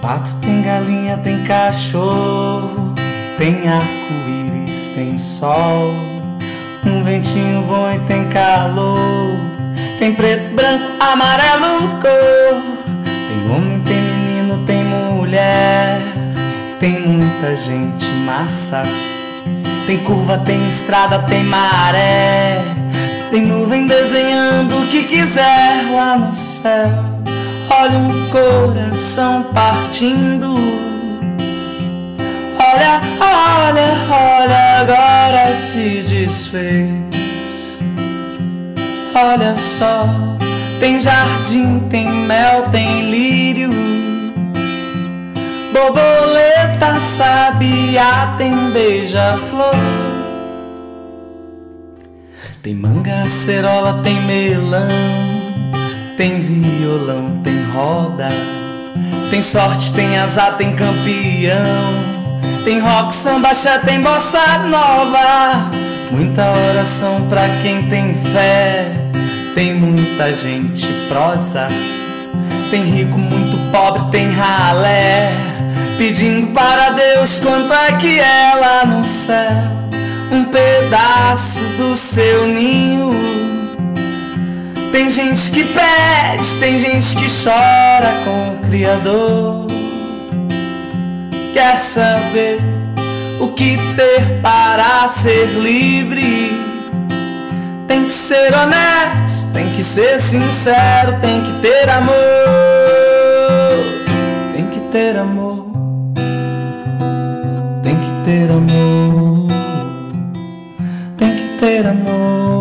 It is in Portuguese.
pato, tem galinha, tem cachorro, tem arco-íris, tem sol, um ventinho bom e tem calor, tem preto, branco, amarelo, cor, tem homem, tem menino, tem mulher, tem muita gente massa, tem curva, tem estrada, tem maré, tem nuvem desenhando o que quiser lá no céu. Olha um coração partindo. Olha, olha, olha, agora se desfez. Olha só, tem jardim, tem mel, tem lírio. Borboleta, sabiá, tem beija-flor. Tem manga, acerola, tem melão. Tem violão, tem roda, tem sorte, tem azar, tem campeão, tem rock, samba, xé, tem bossa nova. Muita oração pra quem tem fé, tem muita gente prosa. Tem rico, muito pobre, tem ralé, pedindo para Deus quanto é que ela no céu, um pedaço do seu ninho. Tem gente que pede, tem gente que chora com o Criador. Quer saber o que ter para ser livre? Tem que ser honesto, tem que ser sincero, tem que ter amor. Tem que ter amor. Tem que ter amor. Tem que ter amor.